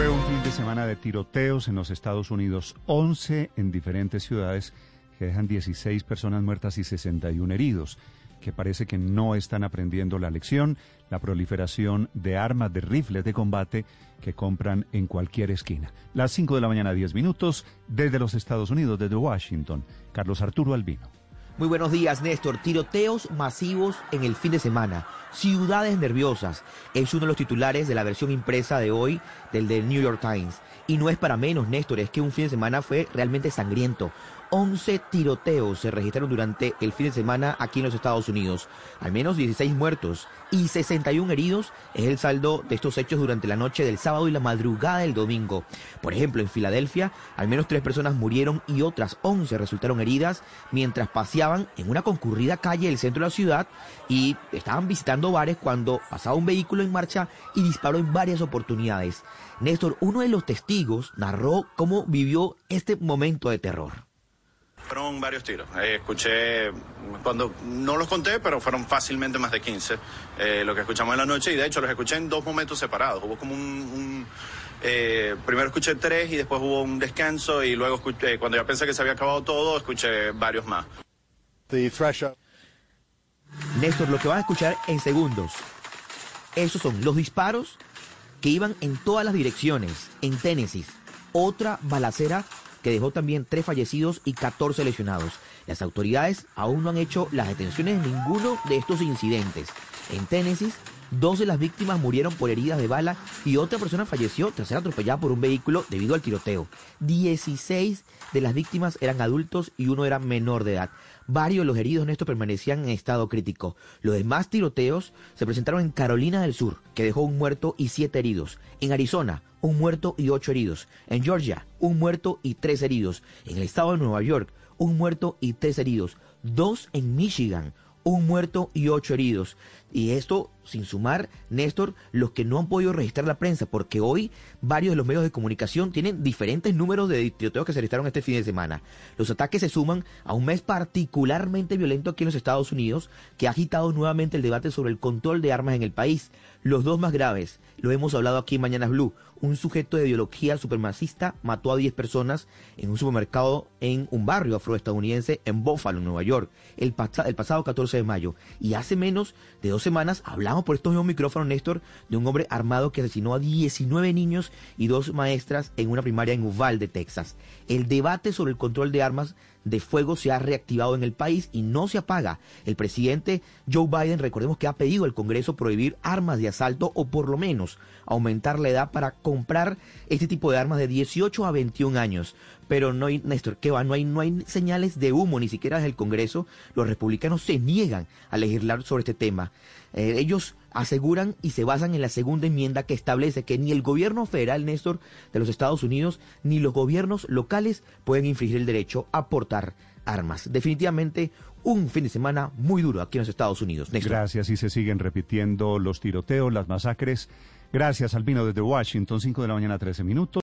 Fue un fin de semana de tiroteos en los Estados Unidos, 11 en diferentes ciudades que dejan 16 personas muertas y 61 heridos, que parece que no están aprendiendo la lección, la proliferación de armas de rifles de combate que compran en cualquier esquina. Las 5 de la mañana, 10 minutos, desde los Estados Unidos, desde Washington. Carlos Arturo Albino. Muy buenos días, Néstor. Tiroteos masivos en el fin de semana. Ciudades nerviosas. Es uno de los titulares de la versión impresa de hoy del New York Times. Y no es para menos, Néstor, es que un fin de semana fue realmente sangriento. 11 tiroteos se registraron durante el fin de semana aquí en los Estados Unidos. Al menos 16 muertos y 61 heridos es el saldo de estos hechos durante la noche del sábado y la madrugada del domingo. Por ejemplo, en Filadelfia, al menos tres personas murieron y otras 11 resultaron heridas mientras paseaban en una concurrida calle del centro de la ciudad y estaban visitando bares cuando pasaba un vehículo en marcha y disparó en varias oportunidades. Néstor, uno de los testigos, narró cómo vivió este momento de terror. Fueron varios tiros. Eh, escuché, cuando no los conté, pero fueron fácilmente más de 15 eh, lo que escuchamos en la noche y de hecho los escuché en dos momentos separados. Hubo como un... Eh, primero escuché tres y después hubo un descanso y luego escuché, cuando ya pensé que se había acabado todo, escuché varios más. Néstor, lo que van a escuchar en segundos, esos son los disparos que iban en todas las direcciones, en Tennessee. Otra balacera que dejó también tres fallecidos y 14 lesionados. Las autoridades aún no han hecho las detenciones de ninguno de estos incidentes. En Tennessee, dos de las víctimas murieron por heridas de bala y otra persona falleció tras ser atropellada por un vehículo debido al tiroteo. 16 de las víctimas eran adultos y uno era menor de edad. Varios de los heridos en esto permanecían en estado crítico. Los demás tiroteos se presentaron en Carolina del Sur, que dejó un muerto y siete heridos. En Arizona, un muerto y ocho heridos. En Georgia, un muerto y tres heridos. En el estado de Nueva York, un muerto y tres heridos. Dos en Michigan, un muerto y ocho heridos. Y esto sin sumar, Néstor, los que no han podido registrar la prensa, porque hoy varios de los medios de comunicación tienen diferentes números de tiroteos que se registraron este fin de semana. Los ataques se suman a un mes particularmente violento aquí en los Estados Unidos, que ha agitado nuevamente el debate sobre el control de armas en el país. Los dos más graves, lo hemos hablado aquí en Mañanas Blue, un sujeto de ideología supremacista mató a 10 personas en un supermercado en un barrio afroestadounidense en Buffalo, Nueva York, el, el pasado 14 de mayo. Y hace menos de dos semanas hablamos por estos mismos micrófonos, Néstor, de un hombre armado que asesinó a 19 niños y dos maestras en una primaria en Uvalde, Texas. El debate sobre el control de armas de fuego se ha reactivado en el país y no se apaga. El presidente Joe Biden, recordemos que ha pedido al Congreso prohibir armas de asalto o por lo menos aumentar la edad para comprar este tipo de armas de 18 a 21 años. Pero no hay, Néstor, ¿qué va? No hay, no hay señales de humo, ni siquiera desde el Congreso. Los republicanos se niegan a legislar sobre este tema. Eh, ellos aseguran y se basan en la segunda enmienda que establece que ni el gobierno federal, Néstor, de los Estados Unidos, ni los gobiernos locales pueden infringir el derecho a portar armas. Definitivamente un fin de semana muy duro aquí en los Estados Unidos. Gracias y se siguen repitiendo los tiroteos, las masacres. Gracias, Albino, desde Washington, 5 de la mañana, 13 minutos.